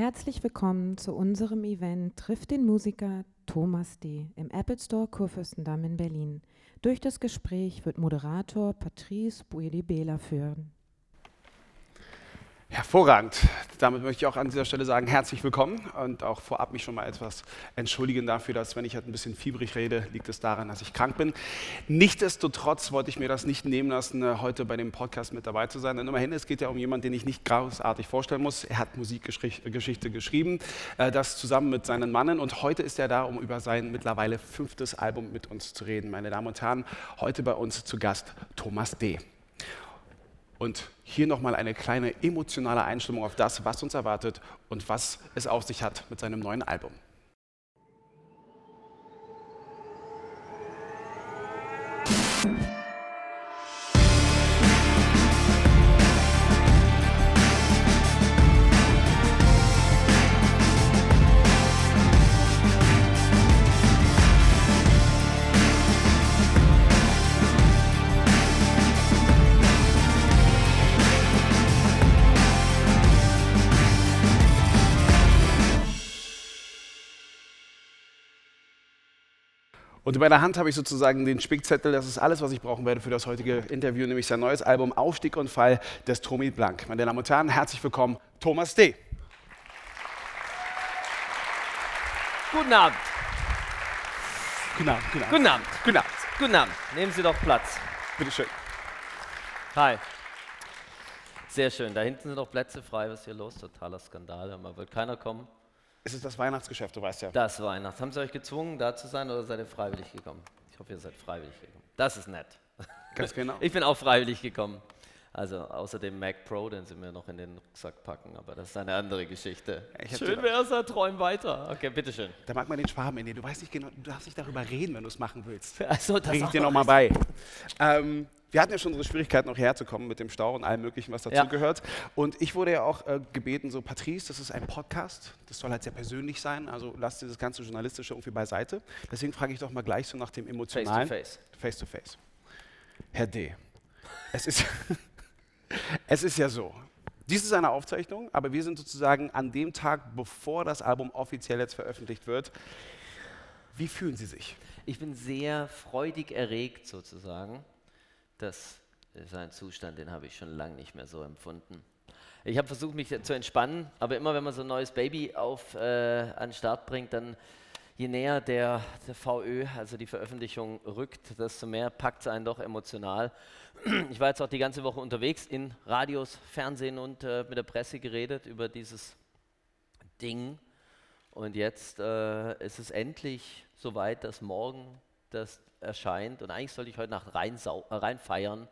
Herzlich willkommen zu unserem Event Trifft den Musiker Thomas D. im Apple Store Kurfürstendamm in Berlin. Durch das Gespräch wird Moderator Patrice Bueli-Bela führen. Hervorragend. Damit möchte ich auch an dieser Stelle sagen, herzlich willkommen und auch vorab mich schon mal etwas entschuldigen dafür, dass wenn ich halt ein bisschen fiebrig rede, liegt es daran, dass ich krank bin. Nichtsdestotrotz wollte ich mir das nicht nehmen lassen, äh, heute bei dem Podcast mit dabei zu sein. Denn immerhin, es geht ja um jemanden, den ich nicht großartig vorstellen muss. Er hat Musikgeschichte geschrieben, äh, das zusammen mit seinen Mannen und heute ist er da, um über sein mittlerweile fünftes Album mit uns zu reden. Meine Damen und Herren, heute bei uns zu Gast Thomas D. Und hier nochmal eine kleine emotionale Einstimmung auf das, was uns erwartet und was es auf sich hat mit seinem neuen Album. Und in meiner Hand habe ich sozusagen den Spickzettel. Das ist alles, was ich brauchen werde für das heutige Interview, nämlich sein neues Album Aufstieg und Fall des Tommy Blank. Meine Damen und Herren, herzlich willkommen, Thomas D. Guten Abend. Guten Abend. Guten Abend. Guten Abend. Guten Abend. Guten Abend. Nehmen Sie doch Platz. Bitte schön. Hi. Sehr schön. Da hinten sind noch Plätze frei. Was ist hier los? Totaler Skandal. Mal wird keiner kommen. Es ist das Weihnachtsgeschäft, du weißt ja. Das Weihnachts. Haben Sie euch gezwungen, da zu sein oder seid ihr freiwillig gekommen? Ich hoffe, ihr seid freiwillig gekommen. Das ist nett. Ganz genau. Ich bin auch freiwillig gekommen. Also außer dem Mac Pro, den Sie mir noch in den Rucksack packen, aber das ist eine andere Geschichte. Ich hab Schön es, er träum weiter. Okay, bitteschön. Da mag man den Schwaben in dir. Du weißt nicht genau, du darfst nicht darüber reden, wenn du es machen willst. Also, das Bring ich dir noch nochmal bei. Ähm, wir hatten ja schon unsere Schwierigkeiten, noch herzukommen mit dem Stau und allem Möglichen, was Ja. dazugehört. Und ich wurde ja auch äh, gebeten, so Patrice, das ist ein Podcast, das soll halt sehr persönlich sein, also lass dieses ganze Journalistische irgendwie beiseite. Deswegen frage ich doch mal gleich so nach dem Face Emotionalen. to face. Face to face. Herr D., es ist, es ist ja so, dies ist eine Aufzeichnung, aber wir sind sozusagen an dem Tag, bevor das Album offiziell jetzt veröffentlicht wird. Wie fühlen Sie sich? Ich bin sehr freudig erregt sozusagen. Das ist ein Zustand, den habe ich schon lange nicht mehr so empfunden. Ich habe versucht, mich zu entspannen, aber immer wenn man so ein neues Baby auf, äh, an den Start bringt, dann je näher der, der VÖ, also die Veröffentlichung, rückt, desto mehr packt es einen doch emotional. Ich war jetzt auch die ganze Woche unterwegs in Radios, Fernsehen und äh, mit der Presse geredet über dieses Ding. Und jetzt äh, ist es endlich soweit, dass morgen das erscheint. Und eigentlich sollte ich heute Nacht rein, äh, rein feiern.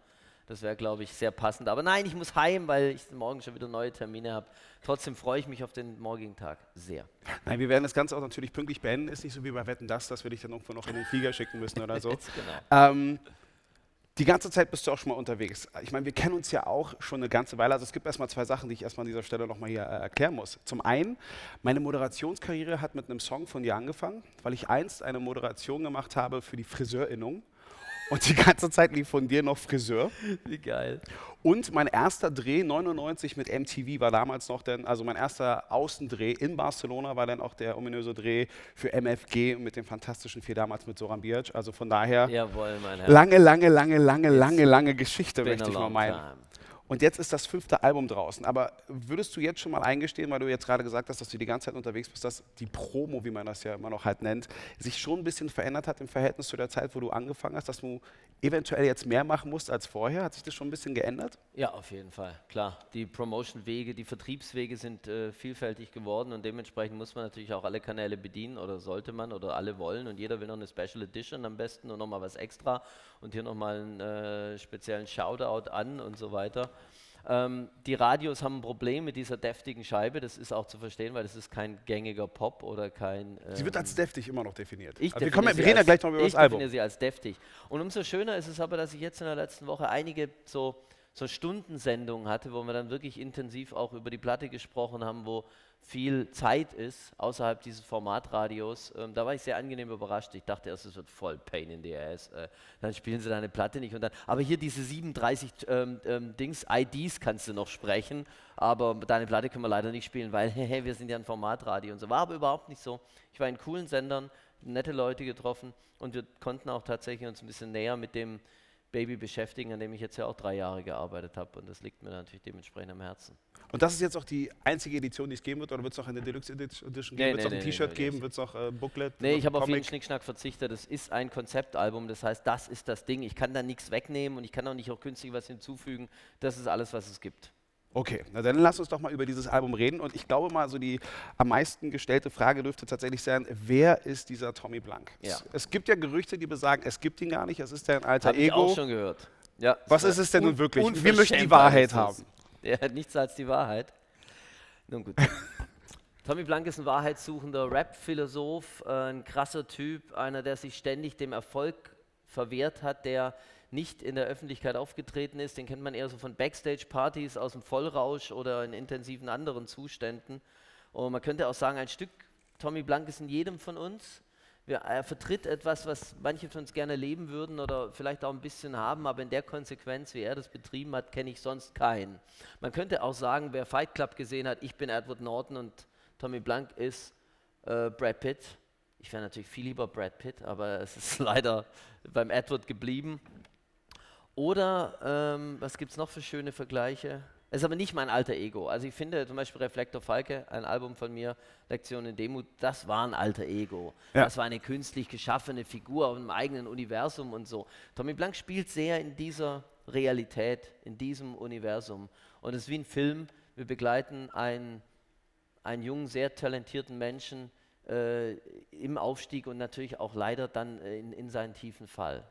Das wäre, glaube ich, sehr passend. Aber nein, ich muss heim, weil ich morgen schon wieder neue Termine habe. Trotzdem freue ich mich auf den morgigen Tag sehr. Nein, wir werden das Ganze auch natürlich pünktlich beenden. Ist nicht so wie bei Wetten das, dass wir dich dann irgendwo noch in den Flieger schicken müssen oder so. Genau. Ähm, die ganze Zeit bist du auch schon mal unterwegs. Ich meine, wir kennen uns ja auch schon eine ganze Weile. Also es gibt erstmal zwei Sachen, die ich erstmal an dieser Stelle nochmal hier äh, erklären muss. Zum einen, meine Moderationskarriere hat mit einem Song von dir angefangen, weil ich einst eine Moderation gemacht habe für die Friseurinnung. Und die ganze Zeit lief von dir noch Friseur. Wie geil. Und mein erster Dreh 99 mit MTV war damals noch dann, also mein erster Außendreh in Barcelona war dann auch der ominöse Dreh für MFG mit dem fantastischen Vier damals mit Soran Birch. Also von daher Jawohl, lange, lange, lange, lange, It's lange, lange Geschichte, möchte ich mal meinen. time. Und jetzt ist das fünfte Album draußen. Aber würdest du jetzt schon mal eingestehen, weil du jetzt gerade gesagt hast, dass du die ganze Zeit unterwegs bist, dass die Promo, wie man das ja immer noch halt nennt, sich schon ein bisschen verändert hat im Verhältnis zu der Zeit, wo du angefangen hast, dass du eventuell jetzt mehr machen musst als vorher? Hat sich das schon ein bisschen geändert? Ja, auf jeden Fall, klar. Die Promotion-Wege, die Vertriebswege sind äh, vielfältig geworden und dementsprechend muss man natürlich auch alle Kanäle bedienen oder sollte man oder alle wollen und jeder will noch eine Special Edition am besten und nochmal was extra und hier nochmal einen äh, speziellen Shoutout an und so weiter. Ähm, die Radios haben ein Problem mit dieser deftigen Scheibe, das ist auch zu verstehen, weil das ist kein gängiger Pop oder kein... Sie wird ähm, als deftig immer noch definiert. ich Aber wir, kommen, wir reden ja gleich noch über ich das Album. definiere sie als deftig. Und umso schöner ist es aber, dass ich jetzt in der letzten Woche einige so so Stundensendungen hatte, wo wir dann wirklich intensiv auch über die Platte gesprochen haben, wo viel Zeit ist außerhalb dieses Formatradios. Ähm, da war ich sehr angenehm überrascht. Ich dachte erst, es wird voll Pain in the Ass. Äh, dann spielen sie deine Platte nicht. Und dann, aber hier diese 37 ähm, ähm, Dings, IDs kannst du noch sprechen, aber deine Platte können wir leider nicht spielen, weil hey, wir sind ja ein Formatradio und so. War aber überhaupt nicht so. Ich war in coolen Sendern, nette Leute getroffen und wir konnten auch tatsächlich uns ein bisschen näher mit dem Baby beschäftigen, an dem ich jetzt ja auch drei Jahre gearbeitet habe. Und das liegt mir natürlich dementsprechend am Herzen. Und das ist jetzt auch die einzige Edition, die es geben wird? Oder wird es noch eine Deluxe Edition geben? Nee, wird es nee, noch ein nee, T-Shirt geben? Wird es noch ein äh, Booklet? Nee, ich habe auf jeden Schnickschnack verzichtet. Das ist ein Konzeptalbum. Das heißt, das ist das Ding. Ich kann da nichts wegnehmen und ich kann auch nicht auch künstlich was hinzufügen. Das ist alles, was es gibt. Okay, na dann lass uns doch mal über dieses Album reden. Und ich glaube mal, so die am meisten gestellte Frage dürfte tatsächlich sein, wer ist dieser Tommy Blank? Ja. Es, es gibt ja Gerüchte, die besagen, es gibt ihn gar nicht, es ist ein alter Habe ich Ego. auch schon gehört. Ja, Was ist es denn nun wirklich? Wir möchten die Wahrheit haben. Der hat nichts als die Wahrheit. Nun gut. Tommy Blank ist ein wahrheitssuchender Rap-Philosoph, äh, ein krasser Typ, einer, der sich ständig dem Erfolg verwehrt hat, der nicht in der Öffentlichkeit aufgetreten ist. Den kennt man eher so von Backstage-Partys aus dem Vollrausch oder in intensiven anderen Zuständen. Und man könnte auch sagen, ein Stück Tommy Blank ist in jedem von uns. Er vertritt etwas, was manche von uns gerne leben würden oder vielleicht auch ein bisschen haben, aber in der Konsequenz, wie er das betrieben hat, kenne ich sonst keinen. Man könnte auch sagen, wer Fight Club gesehen hat, ich bin Edward Norton und Tommy Blank ist äh, Brad Pitt. Ich wäre natürlich viel lieber Brad Pitt, aber es ist leider beim Edward geblieben. Oder ähm, was gibt es noch für schöne Vergleiche? Es ist aber nicht mein alter Ego. Also ich finde zum Beispiel Reflektor Falke, ein Album von mir, Lektion in Demut, das war ein alter Ego. Ja. Das war eine künstlich geschaffene Figur aus einem eigenen Universum und so. Tommy Blank spielt sehr in dieser Realität, in diesem Universum. Und es ist wie ein Film. Wir begleiten einen, einen jungen, sehr talentierten Menschen äh, im Aufstieg und natürlich auch leider dann äh, in, in seinen tiefen Fall.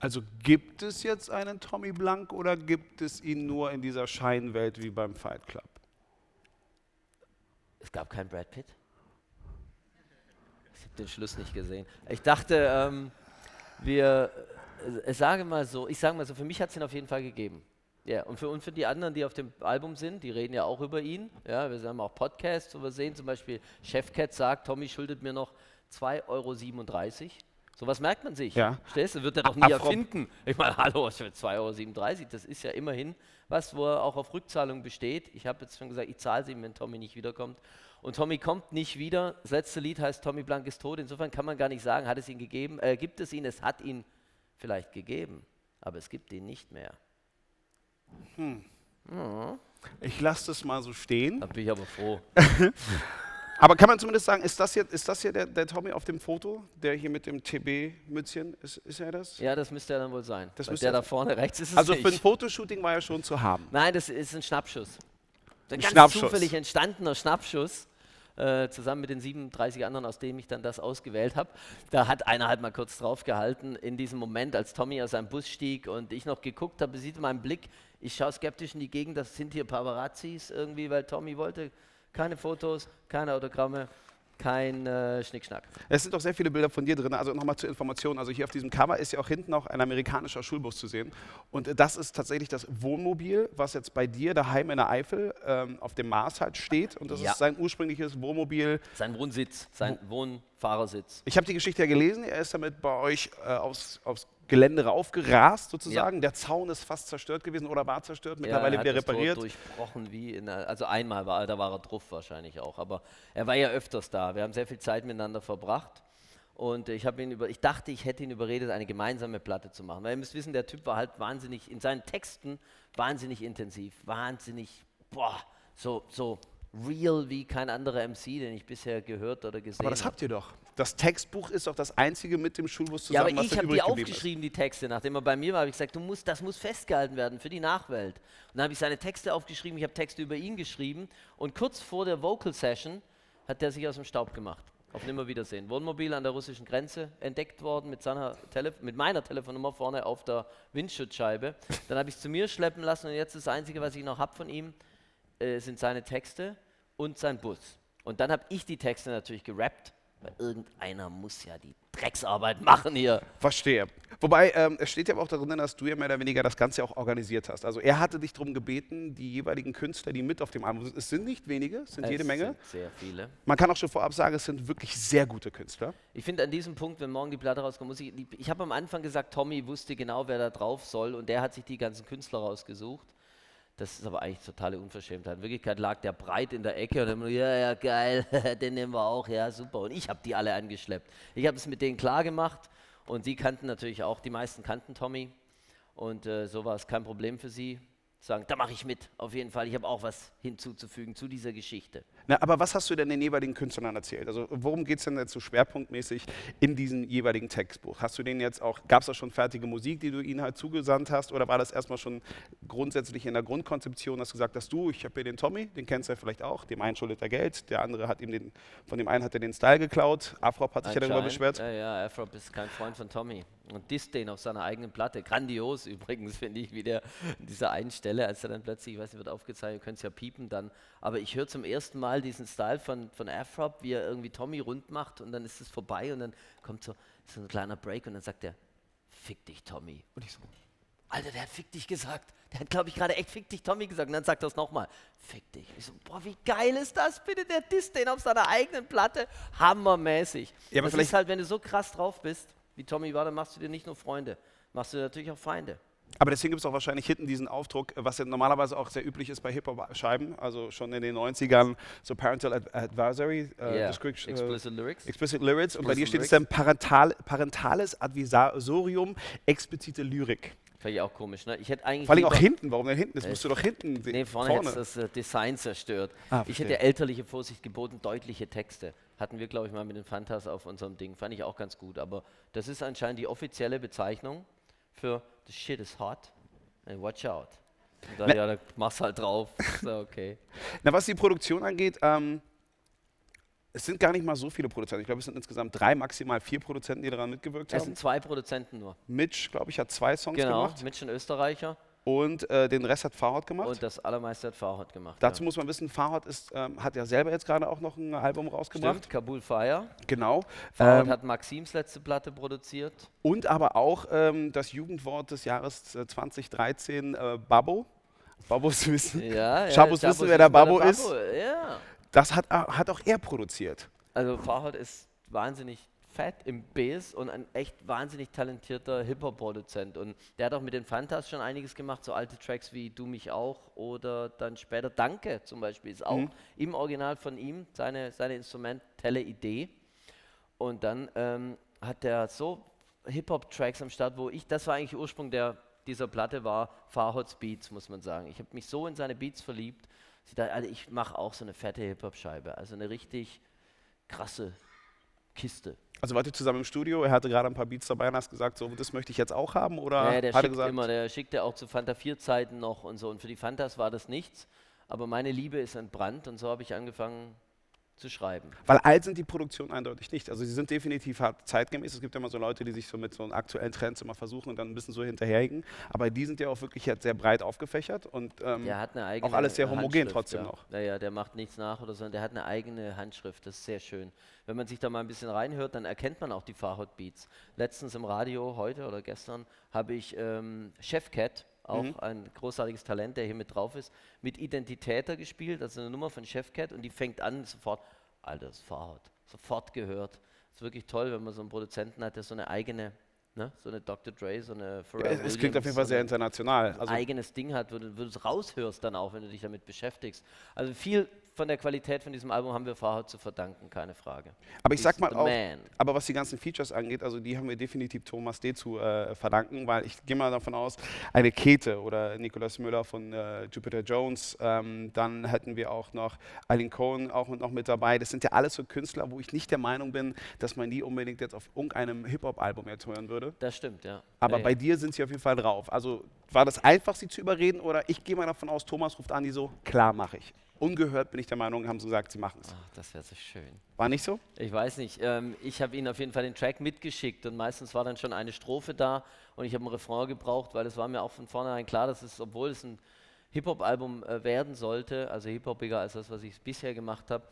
Also gibt es jetzt einen Tommy Blank oder gibt es ihn nur in dieser Scheinwelt wie beim Fight Club? Es gab keinen Brad Pitt. Ich habe den Schluss nicht gesehen. Ich dachte, ähm, wir, äh, sage mal so, ich sage mal so, für mich hat es ihn auf jeden Fall gegeben. Ja, und für, und für die anderen, die auf dem Album sind, die reden ja auch über ihn. Ja, wir haben auch Podcasts, wo wir sehen, zum Beispiel Chefcat sagt, Tommy schuldet mir noch 2,37 Euro. Sowas merkt man sich. Ja. Stellst du, wird er doch nie Apropos- erfinden. Ich meine, hallo, was für 2,37 Euro, das ist ja immerhin was, wo er auch auf Rückzahlung besteht. Ich habe jetzt schon gesagt, ich zahle sie ihm, wenn Tommy nicht wiederkommt. Und Tommy kommt nicht wieder. Das letzte Lied heißt Tommy Blank ist tot. Insofern kann man gar nicht sagen, hat es ihn gegeben, äh, gibt es ihn, es hat ihn vielleicht gegeben, aber es gibt ihn nicht mehr. Ich lasse das mal so stehen. Da bin ich aber froh. Aber kann man zumindest sagen, ist das hier, ist das hier der, der Tommy auf dem Foto? Der hier mit dem TB-Mützchen? Ist, ist er das? Ja, das müsste er dann wohl sein. Das der er da vorne rechts ist es Also nicht. für ein Fotoshooting war er schon zu haben. Nein, das ist ein Schnappschuss. Ein Ein ganz Schnappschuss. zufällig entstandener Schnappschuss. Äh, zusammen mit den 37 anderen, aus denen ich dann das ausgewählt habe. Da hat einer halt mal kurz drauf gehalten, in diesem Moment, als Tommy aus seinem Bus stieg und ich noch geguckt habe, sieht in meinem Blick, ich schaue skeptisch in die Gegend, das sind hier Paparazzis irgendwie, weil Tommy wollte keine Fotos, keine Autogramme, kein äh, Schnickschnack. Es sind auch sehr viele Bilder von dir drin. Also nochmal zur Information. Also hier auf diesem Cover ist ja auch hinten noch ein amerikanischer Schulbus zu sehen. Und das ist tatsächlich das Wohnmobil, was jetzt bei dir daheim in der Eifel ähm, auf dem Mars halt steht. Und das Ja. ist sein ursprüngliches Wohnmobil. Sein Wohnsitz, sein Wohnfahrersitz. Ich habe die Geschichte ja gelesen. Er ist damit bei euch äh, aufs, aufs Gelände raufgerast sozusagen. Der Zaun ist fast zerstört gewesen oder war zerstört. Mittlerweile ja, er wieder hat Tor repariert. durchbrochen wie in einer, also einmal war er, da war er drauf wahrscheinlich auch, aber er war ja öfters da. Wir haben sehr viel Zeit miteinander verbracht und ich habe ihn über, ich dachte, ich hätte ihn überredet, eine gemeinsame Platte zu machen. Weil ihr müsst wissen, der Typ war halt wahnsinnig in seinen Texten wahnsinnig intensiv, wahnsinnig, boah, so so real wie kein anderer MC, den ich bisher gehört oder gesehen Aber das habe. habt ihr doch. Das Textbuch ist doch das einzige mit dem Schulbus Ja, zusammen, aber was ich habe die geblieben ist. aufgeschrieben, die Texte. Nachdem er bei mir war, habe ich gesagt, du musst, das muss festgehalten werden für die Nachwelt. Und dann habe ich seine Texte aufgeschrieben, ich habe Texte über ihn geschrieben. Und kurz vor der Vocal Session hat der sich aus dem Staub gemacht. Auf Nimmerwiedersehen. Wohnmobil an der russischen Grenze entdeckt worden mit, mit meiner Telefonnummer vorne auf der Windschutzscheibe. Dann habe ich es zu mir schleppen lassen und jetzt das Einzige, was ich noch habe von ihm, äh, sind seine Texte und sein Bus. Und dann habe ich die Texte natürlich gerappt Weil irgendeiner muss ja die Drecksarbeit machen hier. Verstehe. Wobei, ähm, es steht ja auch darin, dass du ja mehr oder weniger das Ganze auch organisiert hast. Also er hatte dich darum gebeten, die jeweiligen Künstler, die mit auf dem Album sind, es sind nicht wenige, es sind Es jede Menge. Sind sehr viele. Man kann auch schon vorab sagen, es sind wirklich sehr gute Künstler. Ich finde an diesem Punkt, wenn morgen die Platte rauskommt, muss ich. Ich habe am Anfang gesagt, Tommy wusste genau, wer da drauf soll und der hat sich die ganzen Künstler rausgesucht. Das ist aber eigentlich totale Unverschämtheit. In Wirklichkeit lag der breit in der Ecke und immer, ja, ja, geil, den nehmen wir auch, ja, super. Und ich habe die alle angeschleppt. Ich habe es mit denen klar gemacht und die kannten natürlich auch, die meisten kannten Tommy. Und äh, so war es kein Problem für sie. Sagen, da mache ich mit, auf jeden Fall. Ich habe auch was hinzuzufügen zu dieser Geschichte. Na, aber was hast du denn den jeweiligen Künstlern erzählt? Also worum geht es denn jetzt so schwerpunktmäßig in diesem jeweiligen Textbuch? Hast du denen jetzt auch, gab es da schon fertige Musik, die du ihnen halt zugesandt hast? Oder war das erstmal schon grundsätzlich in der Grundkonzeption, dass du gesagt hast, du, ich habe hier den Tommy, den kennst du ja vielleicht auch, dem einen schuldet er Geld, der andere hat ihm den, von dem einen hat er den Style geklaut, Afrop hat sich ja darüber beschwert. Ja, ja, Afrop ist kein Freund von Tommy. Und disst den auf seiner eigenen Platte. Grandios übrigens, finde ich, wie der an dieser einen Stelle, als er dann plötzlich, ich weiß nicht, wird aufgezeichnet, ihr könnt es ja piepen dann. Aber ich höre zum ersten Mal diesen Style von, von Afrop, wie er irgendwie Tommy rund macht und dann ist es vorbei und dann kommt so, so ein kleiner Break und dann sagt er, fick dich, Tommy. Und ich so, Alter, der hat fick dich gesagt. Der hat, glaube ich, gerade echt fick dich, Tommy gesagt. Und dann sagt er es nochmal, fick dich. Ich so, boah, wie geil ist das bitte? Der disst den auf seiner eigenen Platte. Hammermäßig. Ja, aber das vielleicht- ist halt, wenn du so krass drauf bist, wie Tommy war, dann machst du dir nicht nur Freunde, machst du dir natürlich auch Feinde. Aber deswegen gibt es auch wahrscheinlich hinten diesen Aufdruck, was ja normalerweise auch sehr üblich ist bei Hip-Hop-Scheiben, also schon in den 90ern, so Parental Ad Advisory, äh, Description- äh, Explicit Lyrics. Explicit Lyrics. Und bei dir steht es dann parental, parentales Advisorium, explizite Lyrik. Fand ich auch komisch, ne? Ich hätte eigentlich. Vor allem auch hinten, warum denn hinten? Das musst du doch hinten sehen. Nee, vorne, hätte das äh, Design zerstört. Ah, ich hätte elterliche Vorsicht geboten, deutliche Texte. Hatten wir, glaube ich, mal mit den Fantas auf unserem Ding. Fand ich auch ganz gut. Aber das ist anscheinend die offizielle Bezeichnung für The shit is hot. Hey, watch out. Und dann, Ne- ja, dann mach's halt drauf. So, okay. Na, was die Produktion angeht, ähm, es sind gar nicht mal so viele Produzenten. Ich glaube, es sind insgesamt drei, maximal vier Produzenten, die daran mitgewirkt Es haben. sind zwei Produzenten nur. Mitch, glaube ich, hat zwei Songs Genau, gemacht Mitch ein Österreicher und äh, den Rest hat Farhad gemacht. und das allermeiste hat Farhad gemacht. Dazu ja. muss man wissen, Farhad ist, ähm, hat ja selber jetzt gerade auch noch ein Album rausgebracht. Stimmt, Kabul Fire. Genau. Farhad Ähm, hat Maxims letzte Platte produziert. und aber auch ähm, das Jugendwort des Jahres äh, 2013, äh, Babbo. Babos wissen. Ja, ja, Schabos wissen, wer der Babbo ist. Ja. Das hat, äh, hat auch er produziert. Also Farhad ist wahnsinnig fett im Bass und ein echt wahnsinnig talentierter Hip-Hop-Produzent. Und der hat auch mit den Fantas schon einiges gemacht, so alte Tracks wie Du mich auch oder dann später Danke zum Beispiel ist auch Mhm. im Original von ihm, seine, seine instrumentelle Idee. Und dann ähm, hat der so Hip-Hop-Tracks am Start, wo ich, das war eigentlich Ursprung der, dieser Platte, war Farhads Beats, muss man sagen. Ich habe mich so in seine Beats verliebt, ich dachte, Alter, ich mache auch so eine fette Hip-Hop-Scheibe. Also eine richtig krasse Kiste. Also wart ihr zusammen im Studio, er hatte gerade ein paar Beats dabei und hast gesagt, so, das möchte ich jetzt auch haben? Oder Ja, der hat er schickt gesagt, immer, der schickte auch zu Fanta 4 Zeiten noch und so. Und für die Fantas war das nichts. Aber meine Liebe ist entbrannt und so habe ich angefangen zu schreiben. Weil alt sind die Produktionen eindeutig nicht. Also sie sind definitiv hart zeitgemäß. Es gibt ja immer so Leute, die sich so mit so einem aktuellen Trends immer versuchen und dann ein bisschen so hinterherhigen. Aber die sind ja auch wirklich jetzt sehr breit aufgefächert und ähm, eigene alles sehr homogen trotzdem ja. noch. Naja, der macht nichts nach oder so, sondern der hat eine eigene Handschrift, das ist sehr schön. Wenn man sich da mal ein bisschen reinhört, dann erkennt man auch die Farhad Beats. Letztens im Radio, heute oder gestern, habe ich ähm, Chefcat, auch Mhm. ein großartiges Talent, der hier mit drauf ist, mit Identitäter gespielt, also eine Nummer von Chefcat und die fängt an sofort, Alter, das ist Farhad, sofort gehört. Ist wirklich toll, wenn man so einen Produzenten hat, der so eine eigene, ne, so eine Dr. Dre, so eine Pharrell es klingt auf jeden Fall sehr international. Also eigenes Ding hat, wo du es raushörst dann auch, wenn du dich damit beschäftigst. Also viel von der Qualität von diesem Album haben wir Farhad zu verdanken, keine Frage. Aber ich sag He's mal the auch, man. aber was die ganzen Features angeht, also die haben wir definitiv Thomas D. zu äh, verdanken, weil ich gehe mal davon aus, eine Kete oder Nicolas Müller von äh, Jupiter Jones, ähm, dann hätten wir auch noch Eileen Cohen auch noch mit dabei. Das sind ja alles so Künstler, wo ich nicht der Meinung bin, dass man die unbedingt jetzt auf irgendeinem Hip-Hop-Album jetzt hören würde. Das stimmt, ja. Aber ja, bei dir sind sie auf jeden Fall drauf. Also war das einfach, sie zu überreden oder ich gehe mal davon aus, Thomas ruft an, die so, klar mache ich. Ungehört bin ich der Meinung, haben sie gesagt, sie machen es. Ach, das wäre so schön. War nicht so? Ich weiß nicht, ähm, ich habe ihnen auf jeden Fall den Track mitgeschickt und meistens war dann schon eine Strophe da und ich habe ein Refrain gebraucht, weil es war mir auch von vornherein klar, dass es, obwohl es ein Hip-Hop-Album äh, werden sollte, also hip-hopiger als das, was ich bisher gemacht habe,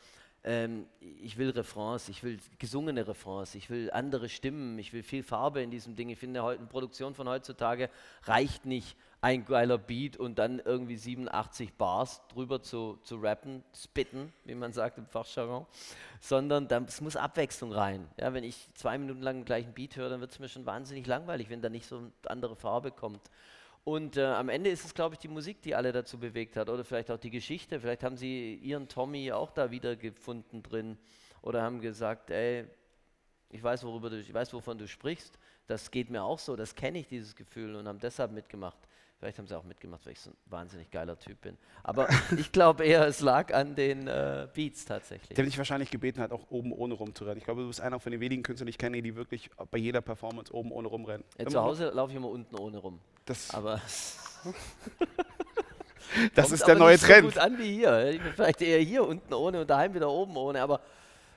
ähm, ich will Refrains, ich will gesungene Refrains, ich will andere Stimmen, ich will viel Farbe in diesem Ding. Ich finde, eine Produktion von heutzutage reicht nicht ein geiler Beat und dann irgendwie 87 Bars drüber zu, zu rappen, spitten, wie man sagt im Fachjargon, sondern es muss Abwechslung rein. Ja, wenn ich zwei Minuten lang den gleichen Beat höre, dann wird es mir schon wahnsinnig langweilig, wenn da nicht so eine andere Farbe kommt. Und äh, am Ende ist es, glaube ich, die Musik, die alle dazu bewegt hat. Oder vielleicht auch die Geschichte. Vielleicht haben sie ihren Tommy auch da wiedergefunden drin. Oder haben gesagt, ey, ich weiß, worüber du, ich weiß, wovon du sprichst. Das geht mir auch so, das kenne ich, dieses Gefühl. Und haben deshalb mitgemacht. Vielleicht haben sie auch mitgemacht, weil ich so ein wahnsinnig geiler Typ bin. Aber ich glaube eher, es lag an den äh, Beats tatsächlich. Der dich wahrscheinlich gebeten hat, auch oben ohne rumzurennen. Ich glaube, du bist einer von den wenigen Künstlern, die ich kenne, die wirklich bei jeder Performance oben ohne rumrennen. Ja, zu Hause laufe ich immer unten ohne rum. Das, aber das ist der neue Trend. So gut an wie hier. Ich bin vielleicht eher hier unten ohne und daheim wieder oben ohne, aber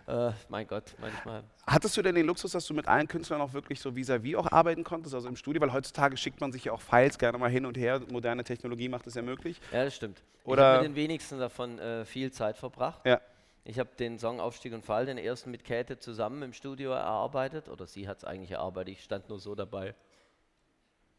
äh, mein Gott, manchmal. Hattest du denn den Luxus, dass du mit allen Künstlern auch wirklich so vis-à-vis auch arbeiten konntest, also im Studio? Weil heutzutage schickt man sich ja auch Files gerne mal hin und her. Moderne Technologie macht das ja möglich. Ja, das stimmt. Oder- ich habe mit den wenigsten davon äh, viel Zeit verbracht. Ja. Ich habe den Song Aufstieg und Fall, den ersten mit Käthe zusammen im Studio erarbeitet. Oder sie hat es eigentlich erarbeitet, ich stand nur so dabei.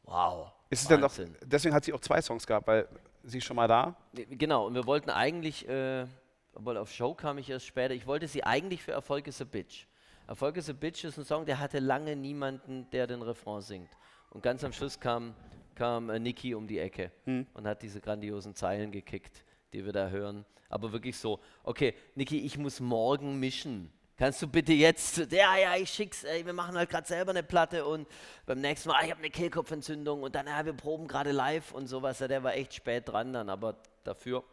Wow. Ist es denn doch, deswegen hat sie auch zwei Songs gehabt, weil sie ist schon mal da. Genau, und wir wollten eigentlich, äh, obwohl auf Show kam ich erst später, ich wollte sie eigentlich für Erfolg is a Bitch. Erfolg is a Bitch ist ein Song, der hatte lange niemanden, der den Refrain singt. Und ganz am Schluss kam, kam äh, Niki um die Ecke und hat diese grandiosen Zeilen gekickt, die wir da hören. Aber wirklich so, okay, Niki, ich muss morgen mischen. Kannst du bitte jetzt, ja, ja, ich schick's, ey, wir machen halt gerade selber eine Platte und beim nächsten Mal, ah, ich habe eine Kehlkopfentzündung und dann, ja, wir proben gerade live und sowas. Ja, der war echt spät dran dann, aber dafür,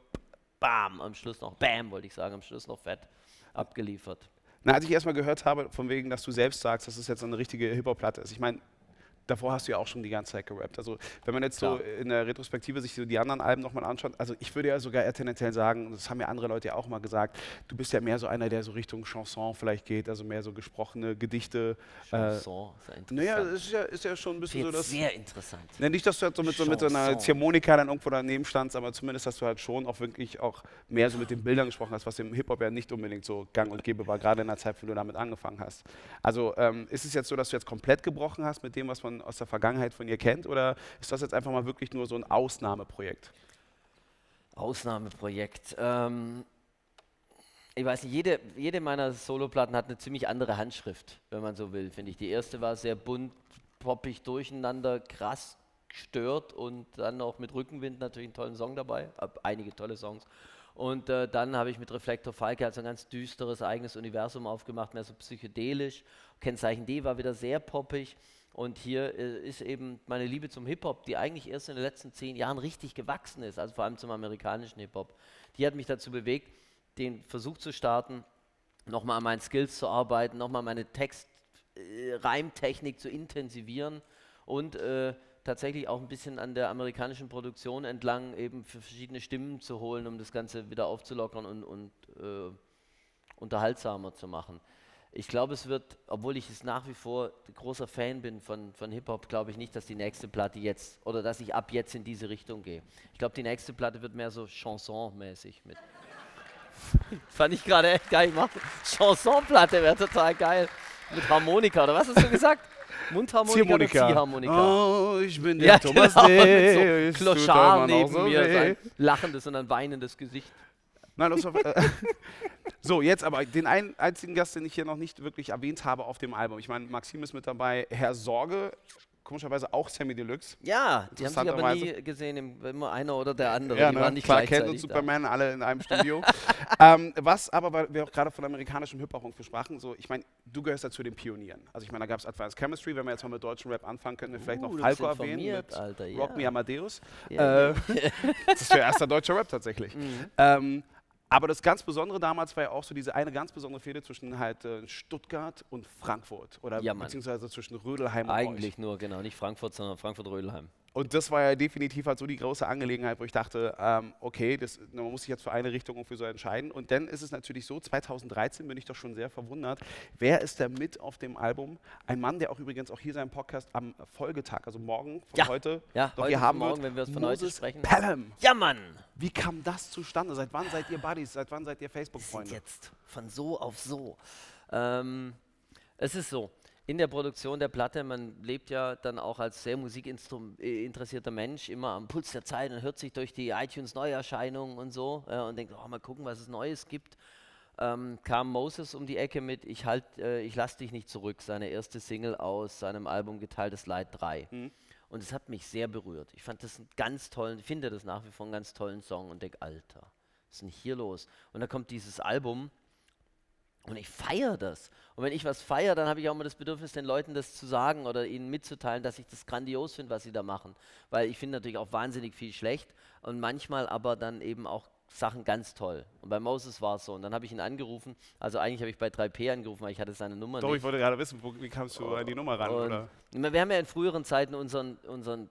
bam, am Schluss noch, bam, wollte ich sagen, am Schluss noch fett abgeliefert. Na, als ich erstmal gehört habe, von wegen, dass du selbst sagst, dass es jetzt so eine richtige Hip-Hop-Platte ist. Ich meine, davor hast du ja auch schon die ganze Zeit gerappt. Also, wenn man jetzt so Klar. in der Retrospektive sich so die anderen Alben nochmal anschaut, also ich würde ja sogar eher tendenziell sagen, das haben ja andere Leute ja auch mal gesagt, du bist ja mehr so einer, der so Richtung Chanson vielleicht geht, also mehr so gesprochene Gedichte. Chanson, ist ja Äh, naja, interessant. es ist ja, ist ja schon ein bisschen so das. sehr interessant. Ne, nicht, dass du halt so mit, so mit so einer. Ziehharmonika dann irgendwo daneben standst, aber zumindest, dass du halt schon auch wirklich auch mehr so mit den Bildern gesprochen hast, was im Hip-Hop ja nicht unbedingt so gang und gäbe war, gerade in der Zeit, wo du damit angefangen hast. Also ähm, ist es jetzt so, dass du jetzt komplett gebrochen hast mit dem, was man aus der Vergangenheit von ihr kennt, oder ist das jetzt einfach mal wirklich nur so ein Ausnahmeprojekt? Ausnahmeprojekt. Ähm, ich weiß nicht, jede, jede meiner Soloplatten hat eine ziemlich andere Handschrift, wenn man so will, finde ich. Die erste war sehr bunt, poppig, durcheinander, krass gestört und dann auch mit Rückenwind natürlich einen tollen Song dabei, einige tolle Songs. Und äh, dann habe ich mit Reflektor Falke also ein ganz düsteres eigenes Universum aufgemacht, mehr so psychedelisch. Kennzeichen D war wieder sehr poppig. Und hier äh, ist eben meine Liebe zum Hip-Hop, die eigentlich erst in den letzten zehn Jahren richtig gewachsen ist, also vor allem zum amerikanischen Hip-Hop. Die hat mich dazu bewegt, den Versuch zu starten, nochmal an meinen Skills zu arbeiten, nochmal meine Text-Reimtechnik zu intensivieren und äh, tatsächlich auch ein bisschen an der amerikanischen Produktion entlang eben für verschiedene Stimmen zu holen, um das Ganze wieder aufzulockern und, und äh, unterhaltsamer zu machen. Ich glaube, es wird, obwohl ich es nach wie vor großer Fan bin von, von Hip-Hop, glaube ich nicht, dass die nächste Platte jetzt oder dass ich ab jetzt in diese Richtung gehe. Ich glaube, die nächste Platte wird mehr so Chanson-mäßig mit. Fand ich gerade echt geil gemacht. Chanson-Platte wäre total geil. Mit Harmonika, oder was hast du gesagt? Mundharmonika oder Ziehharmonika? Oh, ich bin der Ja, Thomas genau, D. so Kloschar neben so mir, weh. sein lachendes und ein weinendes Gesicht. Nein, das war, äh, so, jetzt aber den ein, einzigen Gast, den ich hier noch nicht wirklich erwähnt habe auf dem Album. Ich meine, Maxim ist mit dabei, Herr Sorge, komischerweise auch Sammy Deluxe. Ja, die haben sich aber nie Interessanterweise. gesehen, im- immer einer oder der andere. Ja, die waren ne? nicht Clark Kent und da. Superman, alle in einem Studio. ähm, was aber, weil wir auch gerade von amerikanischem Hip-Hop sprachen, so, ich meine, du gehörst ja zu den Pionieren. Also ich meine, da gab es Advanced Chemistry, wenn wir jetzt mal mit deutschem Rap anfangen, könnten wir vielleicht Uh, noch Falco erwähnen mit Alter, Rock ja. Me Amadeus. Ja, Äh, das ist der erste deutsche Rap tatsächlich. Mhm. Ähm, aber das ganz Besondere damals war ja auch so diese eine ganz besondere Fehde zwischen halt äh, Stuttgart und Frankfurt oder Ja, beziehungsweise zwischen Rödelheim und Eigentlich nur, genau, nicht Frankfurt, sondern Frankfurt-Rödelheim. Und das war ja definitiv halt so die große Angelegenheit, wo ich dachte, ähm, okay, das, man muss sich jetzt für eine Richtung für so entscheiden. Und dann ist es natürlich so, 2013 bin ich doch schon sehr verwundert, wer ist da mit auf dem Album? Ein Mann, der auch übrigens auch hier seinen Podcast am Folgetag, also morgen von Ja. heute, Ja, noch heute hier haben morgen, wird, wenn wir es von heute Moses sprechen. Pelham. Ja, Mann! Wie kam das zustande? Seit wann seid ihr Buddies? Seit wann seid ihr Facebook-Freunde? jetzt von so auf so. Ähm, es ist so, in der Produktion der Platte, man lebt ja dann auch als sehr musikinteressierter Mensch immer am Puls der Zeit und hört sich durch die iTunes-Neuerscheinungen und so äh, und denkt, oh, mal gucken, was es Neues gibt. Ähm, kam Moses um die Ecke mit Ich, halt, äh, ich lass dich nicht zurück, seine erste Single aus seinem Album Geteiltes Leid 3. Und es hat mich sehr berührt. Ich fand das einen ganz tollen, finde das nach wie vor einen ganz tollen Song und denke, Alter, was ist denn hier los? Und dann kommt dieses Album und ich feiere das. Und wenn ich was feiere, dann habe ich auch immer das Bedürfnis, den Leuten das zu sagen oder ihnen mitzuteilen, dass ich das grandios finde, was sie da machen. Weil ich finde natürlich auch wahnsinnig viel schlecht und manchmal aber dann eben auch Sachen ganz toll. Und bei Moses war es so. Und dann habe ich ihn angerufen. Also eigentlich habe ich bei 3P angerufen, weil ich hatte seine Nummer Doch, nicht. ich wollte gerade wissen, wo, wie kamst du an die Nummer ran? Oder? Wir haben ja in früheren Zeiten unseren, unseren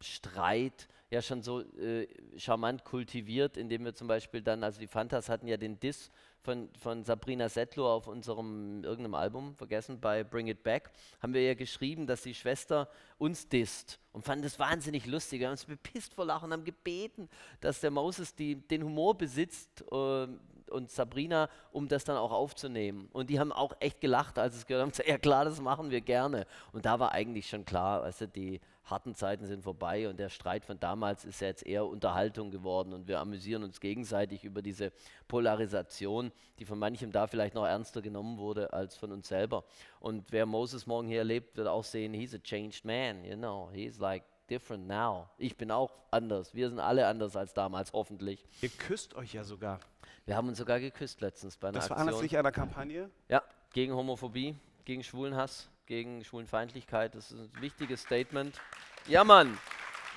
Streit ja schon so äh, charmant kultiviert, indem wir zum Beispiel dann, also die Fantas hatten ja den Diss von, von Sabrina Settler auf unserem irgendeinem Album, vergessen, bei Bring It Back, haben wir ja geschrieben, dass die Schwester uns disst und fanden das wahnsinnig lustig. Wir haben uns bepisst vor Lachen und haben gebeten, dass der Moses die, den Humor besitzt äh, und Sabrina, um das dann auch aufzunehmen. Und die haben auch echt gelacht, als es gehört haben. gesagt, Ja klar, das machen wir gerne. Und da war eigentlich schon klar, weißt du, die harten Zeiten sind vorbei und der Streit von damals ist ja jetzt eher Unterhaltung geworden und wir amüsieren uns gegenseitig über diese Polarisation, die von manchem da vielleicht noch ernster genommen wurde als von uns selber. Und wer Moses morgen hier erlebt, wird auch sehen, he's a changed man, you know, he's like different now. Ich bin auch anders. Wir sind alle anders als damals, hoffentlich. Ihr küsst euch ja sogar. Wir haben uns sogar geküsst letztens bei einer Das war Aktion. anlässlich einer Kampagne. Ja, gegen Homophobie, gegen Schwulenhass, gegen Schwulenfeindlichkeit. Das ist ein wichtiges Statement. Ja, Mann,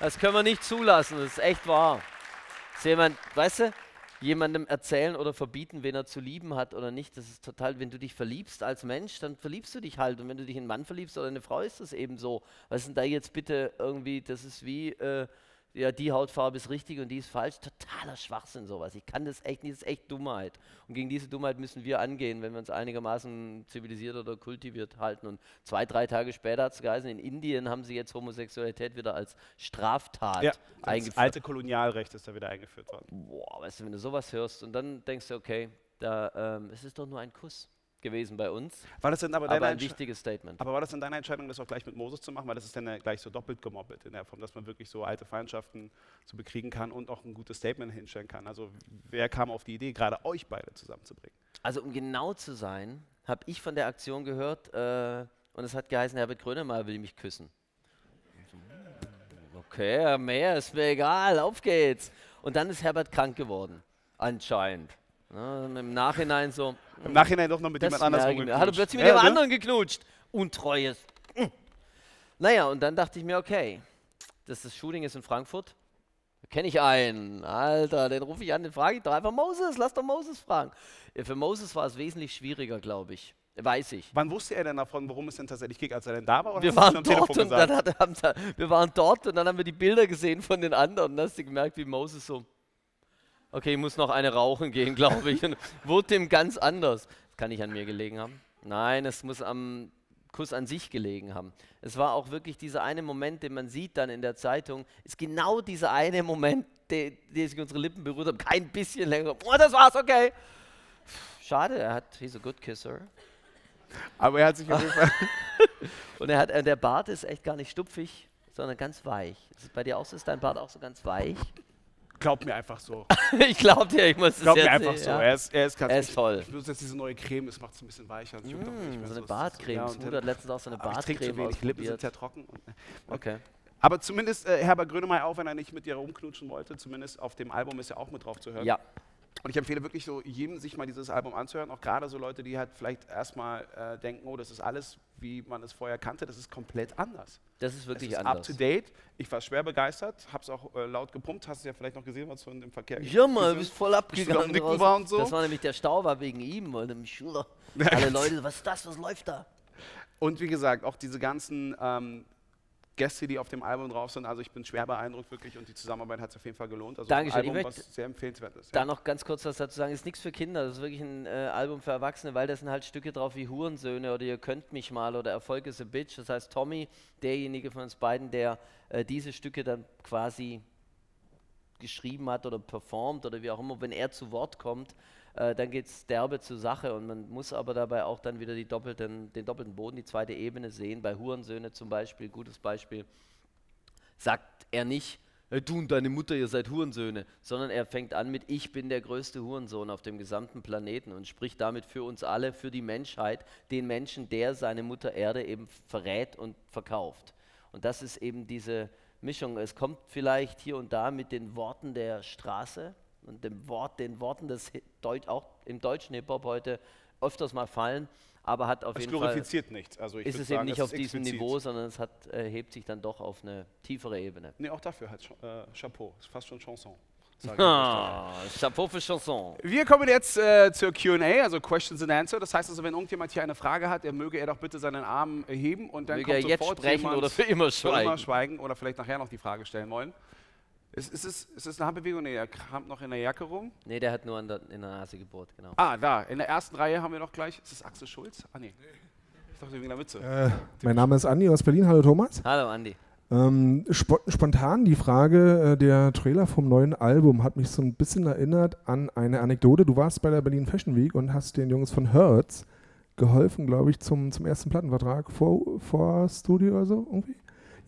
das können wir nicht zulassen. Das ist echt wahr. Ist jemand, weißt du, jemandem erzählen oder verbieten, wen er zu lieben hat oder nicht, das ist total, wenn du dich verliebst als Mensch, dann verliebst du dich halt. Und wenn du dich in einen Mann verliebst oder eine Frau, ist das eben so. Was ist denn da jetzt bitte irgendwie, das ist wie, äh, ja, die Hautfarbe ist richtig und die ist falsch. Totaler Schwachsinn sowas. Ich kann das echt nicht, das ist echt Dummheit. Und gegen diese Dummheit müssen wir angehen, wenn wir uns einigermaßen zivilisiert oder kultiviert halten. Und zwei, drei Tage später hat es geheißen, in Indien haben sie jetzt Homosexualität wieder als Straftat Ja, das eingeführt. alte Kolonialrecht ist da wieder eingeführt worden. Boah, weißt du, wenn du sowas hörst und dann denkst du, okay, da, ähm, es ist doch nur ein Kuss gewesen bei uns, War das denn aber, aber deine ein Entscheidung? wichtiges Statement. Aber war das denn deine Entscheidung, das auch gleich mit Moses zu machen? Weil das ist dann gleich so doppelt gemoppelt in der Form, dass man wirklich so alte Feindschaften so bekriegen kann und auch ein gutes Statement hinstellen kann. Also wer kam auf die Idee, gerade euch beide zusammenzubringen? Also um genau zu sein, habe ich von der Aktion gehört äh, und es hat geheißen, Herbert Grönemeyer will mich küssen. Okay, mehr ist mir egal, auf geht's. Und dann ist Herbert krank geworden, anscheinend. Ja, und Im Nachhinein so, Im Nachhinein doch noch mit jemand anders mir. Hat er rumgeknutscht. plötzlich mit Ja, dem ne? anderen geknutscht. Untreues. Hm. Naja, und dann dachte ich mir, okay, das, das Shooting ist in Frankfurt. Da kenne ich einen. Alter, den rufe ich an, den frage ich doch einfach Moses, lass doch Moses fragen. Ja, für Moses war es wesentlich schwieriger, glaube ich. Weiß ich. Wann wusste er denn davon, worum es denn tatsächlich ging, als er denn da war? Wir waren dort und dann hat, haben, wir waren dort und dann haben wir die Bilder gesehen von den anderen und dann hast du gemerkt, wie Moses so, okay, ich muss noch eine rauchen gehen, glaube ich. Und wurde dem ganz anders. Das kann nicht an mir gelegen haben. Nein, es muss am Kuss an sich gelegen haben. Es war auch wirklich dieser eine Moment, den man sieht dann in der Zeitung, ist genau dieser eine Moment, der, der sich unsere Lippen berührt haben. Kein bisschen länger. Oh, das war's, okay. Schade, er hat, he's a good kisser. Aber er hat sich auf jeden Fall. Und er hat, äh, der Bart ist echt gar nicht stupfig, sondern ganz weich. Ist bei dir auch so? Ist dein Bart auch so ganz weich? Glaub mir einfach so. ich glaube dir, ich muss es Glaub jetzt mir einfach sehen, so. ja. Er ist, er ist, ganz Er ist ich, toll. Ich benutze jetzt diese neue Creme, es macht es ein bisschen weicher. Ich juckt auch nicht Mm, mehr so eine Es ist Bartcreme. ja, und dann- hat letztens auch so eine aber ich trinke zu Bartcreme wenig, die Lippen sind ausprobiert. trocken. Und, Okay. aber zumindest äh, Herbert Grönemeyer, auch wenn er nicht mit dir rumknutschen wollte, zumindest auf dem Album ist er auch mit drauf zu hören. Ja, Und ich empfehle wirklich so jedem, sich mal dieses Album anzuhören, auch gerade so Leute, die halt vielleicht erstmal äh, denken, oh, das ist alles, wie man es vorher kannte, das ist komplett anders. das ist wirklich ist up anders. to date. Ich war schwer begeistert, hab's auch äh, laut gepumpt, hast du ja vielleicht noch gesehen, was von im Verkehr Ja, mal, du bist voll Bist du abgegangen. draußen. war und so? Das war nämlich der Stau war wegen ihm, weil dem Schüler. Alle Leute, was ist das, was läuft da? Und wie gesagt, auch diese ganzen ähm, Gäste, die auf dem Album drauf sind. Also ich bin schwer beeindruckt wirklich und die Zusammenarbeit hat sich auf jeden Fall gelohnt. Also Dankeschön. Album, Ich was sehr empfehlenswert ist. Da noch ganz kurz was dazu sagen, ist nichts für Kinder, das ist wirklich ein äh, Album für Erwachsene, weil da sind halt Stücke drauf wie Hurensöhne oder Ihr könnt mich mal oder Erfolg ist a Bitch. Das heißt, Tommy, derjenige von uns beiden, der äh, diese Stücke dann quasi geschrieben hat oder performt oder wie auch immer, wenn er zu Wort kommt, äh, dann geht es derbe zur Sache und man muss aber dabei auch dann wieder doppelten, den doppelten Boden, die zweite Ebene sehen. Bei Hurensöhne zum Beispiel, gutes Beispiel, sagt er nicht, "Hey, du und deine Mutter, ihr seid Hurensöhne, sondern er fängt an mit, ich bin der größte Hurensohn auf dem gesamten Planeten und spricht damit für uns alle, für die Menschheit, den Menschen, der seine Mutter Erde eben verrät und verkauft. Und das ist eben diese Mischung. Es kommt vielleicht hier und da mit den Worten der Straße und dem Wort, den Worten des Deut auch im deutschen Hip-Hop heute öfters mal fallen, aber hat auf Es jeden Fall glorifiziert nichts. Also ich ist es eben sagen, nicht es auf diesem explizit. Niveau, sondern es hat, äh, hebt sich dann doch auf eine tiefere Ebene. Nee, auch dafür halt äh, Chapeau. Ist fast schon Chanson. Ah, Chapeau für Chanson. Wir kommen jetzt äh, zur QA, also Questions and Answer. Das heißt also, wenn irgendjemand hier eine Frage hat, er möge er doch bitte seinen Arm heben und dann Möge er kommt jetzt sofort sprechen oder für immer für immer schweigen. schweigen oder vielleicht nachher noch die Frage stellen wollen. Ist, ist, es, ist es eine Handbewegung? Nee, er kramt noch in der Jacke rum. Nee, der hat nur an der, in der Nase gebohrt, genau. Ah, da, in der ersten Reihe haben wir noch gleich. Ist es Axel Schulz? Ah, nee. Ich dachte wegen der Mütze. Äh, mein Name ist Andi aus Berlin. Hallo Thomas. Hallo Andi. Ähm, spo spontan die Frage, äh, der Trailer vom neuen Album hat mich so ein bisschen erinnert an eine Anekdote. Du warst bei der Berlin Fashion Week und hast den Jungs von Hertz geholfen, glaube ich, zum, zum ersten Plattenvertrag vor, vor Studio oder so irgendwie.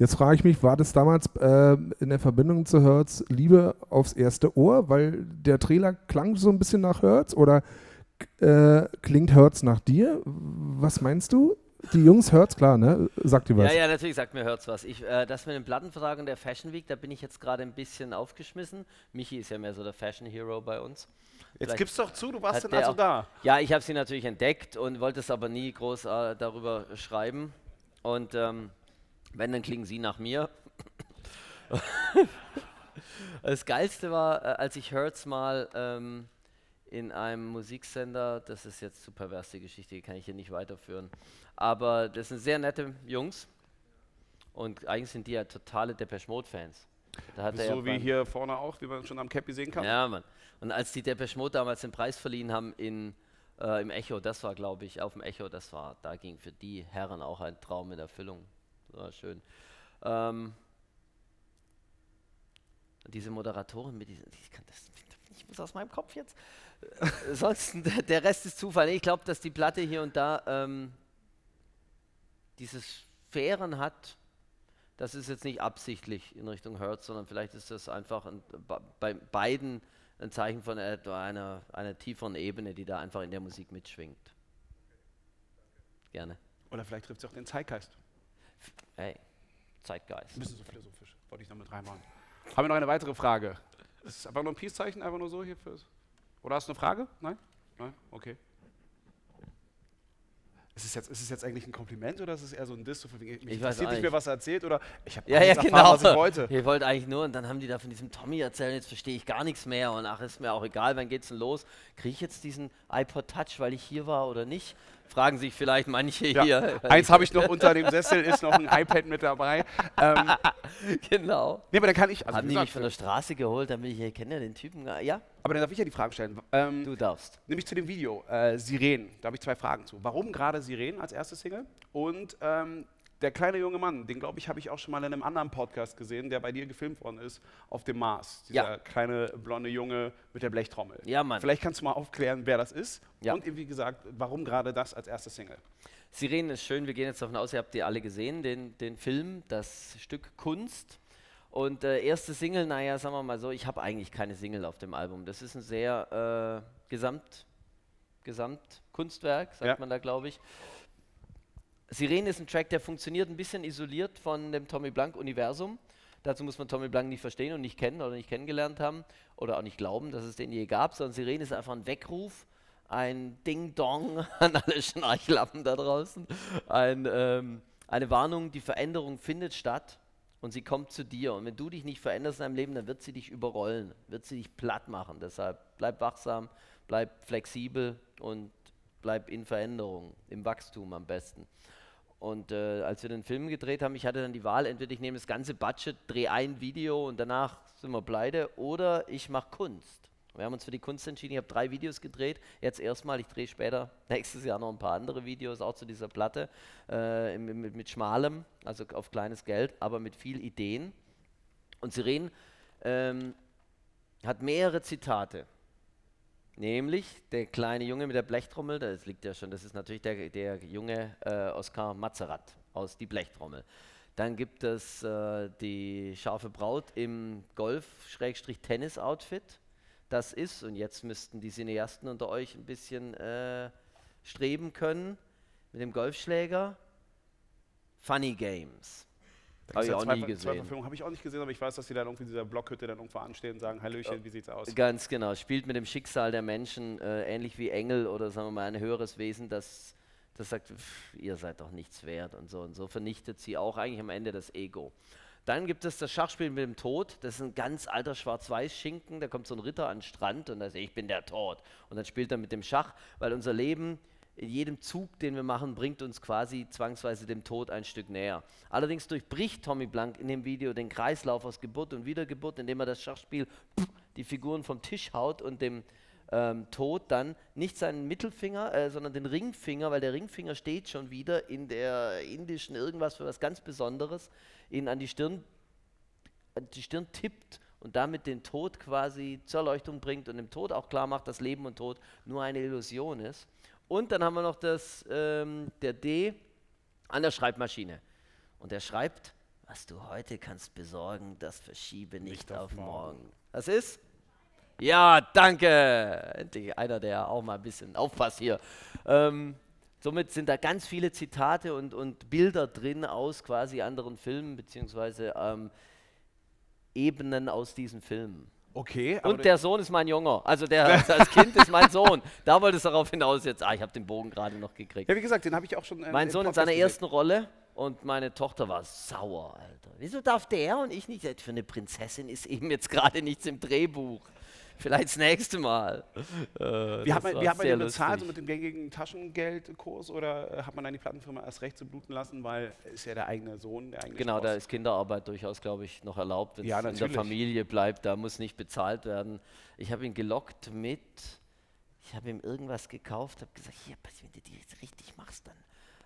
Jetzt frage ich mich, war das damals äh, in der Verbindung zu Hertz Liebe aufs erste Ohr, weil der Trailer klang so ein bisschen nach Hertz oder äh, klingt Hertz nach dir? Was meinst du? Die Jungs Hertz, klar, ne? Sagt dir was? Ja, ja, natürlich sagt mir hört's was. Ich, äh, das mit dem Plattenvertrag und der Fashion Week, da bin ich jetzt gerade ein bisschen aufgeschmissen. Michi ist ja mehr so der Fashion Hero bei uns. Jetzt Vielleicht gib's doch zu, du warst denn also auch- da. Ja, ich habe sie natürlich entdeckt und wollte es aber nie groß äh, darüber schreiben. Und ähm, wenn, dann klingen sie nach mir. das Geilste war, äh, als ich Hertz mal ähm, in einem Musiksender, das ist jetzt zu pervers, die Geschichte, die kann ich hier nicht weiterführen, aber das sind sehr nette Jungs und eigentlich sind die ja totale Depeche Mode-Fans. So wie hier vorne auch, wie man schon am Cappy sehen kann. ja, Mann. Und als die Depeche Mode damals den Preis verliehen haben in, äh, im Echo, das war, glaube ich, auf dem Echo, das war, da ging für die Herren auch ein Traum in Erfüllung. War schön. Ähm, diese Moderatorin mit diesen, ich kann das, ich muss aus meinem Kopf jetzt. Äh, Sonst, der- Rest ist Zufall. Ich glaube, dass die Platte hier und da ähm, diese Sphären hat, das ist jetzt nicht absichtlich in Richtung Hertz, sondern vielleicht ist das einfach ein, bei- bei beiden ein Zeichen von einer, einer tieferen Ebene, die da einfach in der Musik mitschwingt. Gerne. Oder vielleicht trifft sie auch den Zeitgeist. Hey, Zeitgeist. Ein bisschen so philosophisch, wollte ich noch mit reinmachen. Haben wir noch eine weitere Frage? Ist es einfach nur ein Peace-Zeichen, einfach nur so hier fürs. Oder hast du eine Frage? Nein? Nein? Okay. Ist es, jetzt, ist es jetzt eigentlich ein Kompliment oder ist es eher so ein Diss? So mich Ich weiß nicht mehr, was er erzählt oder ich habe Ja, ja, erfahren, genau. was ich wollte. Ich wollte eigentlich nur, und dann haben die da von diesem Tommy erzählt, jetzt verstehe ich gar nichts mehr und ach, ist mir auch egal, wann geht's denn los? Kriege ich jetzt diesen iPod Touch, weil ich hier war oder nicht? Fragen sich vielleicht manche Ja, hier. eins habe ich noch unter dem Sessel, ist noch ein iPad mit dabei. Ähm, genau. nee, aber dann kann ich. Also Haben die mich von der Straße geholt, damit ich hier kenne den Typen. gar- Ja, aber dann darf ich ja die Frage stellen. Ähm, du darfst. Nämlich zu dem Video, äh, Sirenen. Da habe ich zwei Fragen zu. Warum gerade Sirenen als erste Single? Und ähm, der kleine junge Mann, den glaube ich, habe ich auch schon mal in einem anderen Podcast gesehen, der bei dir gefilmt worden ist, auf dem Mars. Dieser Ja. kleine blonde Junge mit der Blechtrommel. Ja, Mann. Vielleicht kannst du mal aufklären, wer das ist. Ja. Und wie gesagt, warum gerade das als erste Single? Sirenen ist schön, wir gehen jetzt davon aus, ihr habt die alle gesehen, den, den Film, das Stück Kunst. Und äh, erste Single, naja, sagen wir mal so, ich habe eigentlich keine Single auf dem Album. Das ist ein sehr äh, Gesamt, Gesamtkunstwerk, sagt Ja. man da, glaube ich. Sirene ist ein Track, der funktioniert ein bisschen isoliert von dem Tommy Blanc-Universum. Dazu muss man Tommy Blanc nicht verstehen und nicht kennen oder nicht kennengelernt haben oder auch nicht glauben, dass es den je gab, sondern Sirene ist einfach ein Weckruf, ein Ding-Dong an alle Schnarchlappen da draußen, ein, ähm, eine Warnung, die Veränderung findet statt und sie kommt zu dir. Und wenn du dich nicht veränderst in deinem Leben, dann wird sie dich überrollen, wird sie dich platt machen. Deshalb bleib wachsam, bleib flexibel und bleib in Veränderung, im Wachstum am besten. Und äh, als wir den Film gedreht haben, ich hatte dann die Wahl, entweder ich nehme das ganze Budget, drehe ein Video und danach sind wir pleite, oder ich mache Kunst. Wir haben uns für die Kunst entschieden. Ich habe drei Videos gedreht. Jetzt erstmal, ich drehe später nächstes Jahr noch ein paar andere Videos, auch zu dieser Platte, äh, mit, mit, schmalem, also auf kleines Geld, aber mit viel Ideen. Und Siren ähm, hat mehrere Zitate. Nämlich der kleine Junge mit der Blechtrommel, das liegt ja schon, das ist natürlich der, der junge äh, Oskar Mazerat aus Die Blechtrommel. Dann gibt es äh, die scharfe Braut im Golf-Tennis-Outfit. Das ist, und jetzt müssten die Cineasten unter euch ein bisschen äh, streben können, mit dem Golfschläger. Funny Games. Habe ich auch zwei, nie gesehen. Habe ich auch nicht gesehen, aber ich weiß, dass die dann irgendwie in dieser Blockhütte dann irgendwo anstehen und sagen, Hallöchen, wie sieht's aus? Ganz genau. Spielt mit dem Schicksal der Menschen, äh, ähnlich wie Engel oder sagen wir mal ein höheres Wesen, das, das sagt, pff, ihr seid doch nichts wert und so. Und so vernichtet sie auch eigentlich am Ende das Ego. Dann gibt es das Schachspiel mit dem Tod. Das ist ein ganz alter Schwarz-Weiß-Schinken. Da kommt so ein Ritter an den Strand und da sagt, ich bin der Tod. Und dann spielt er mit dem Schach, weil unser Leben in jedem Zug, den wir machen, bringt uns quasi zwangsweise dem Tod ein Stück näher. Allerdings durchbricht Tommy Blank in dem Video den Kreislauf aus Geburt und Wiedergeburt, indem er das Schachspiel die Figuren vom Tisch haut und dem ähm, Tod dann nicht seinen Mittelfinger, äh, sondern den Ringfinger, weil der Ringfinger steht schon wieder in der indischen irgendwas für was ganz Besonderes, ihn an die Stirn, an die Stirn tippt und damit den Tod quasi zur Erleuchtung bringt und dem Tod auch klar macht, dass Leben und Tod nur eine Illusion ist. Und dann haben wir noch das, ähm, der D an der Schreibmaschine. Und er schreibt, was du heute kannst besorgen, das verschiebe nicht, nicht auf, morgen. morgen. Das ist? Ja, danke. Endlich einer, der auch mal ein bisschen aufpasst hier. Ähm, somit sind da ganz viele Zitate und, und Bilder drin aus quasi anderen Filmen, beziehungsweise ähm, Ebenen aus diesen Filmen. Okay. und der Sohn ist mein Junger. Also der als Kind ist mein Sohn. Da wollte es darauf hinaus jetzt. Ah, ich habe den Bogen gerade noch gekriegt. Ja, wie gesagt, den habe ich auch schon. Äh, mein Sohn in seiner ersten Rolle und meine Tochter war sauer, Alter. Wieso darf der und ich nicht? Für eine Prinzessin ist eben jetzt gerade nichts im Drehbuch. Vielleicht das nächste Mal. Äh, wie hat man, wie hat man den bezahlt, so mit dem gängigen Taschengeldkurs oder äh, hat man dann die Plattenfirma erst recht zu bluten lassen, weil ist ja der eigene Sohn, der eigene Genau, Sposs. da ist Kinderarbeit durchaus, glaube ich, noch erlaubt, wenn es ja, in der Familie bleibt, da muss nicht bezahlt werden. Ich habe ihn gelockt mit, ich habe ihm irgendwas gekauft, habe gesagt, hier, wenn du die jetzt richtig machst, dann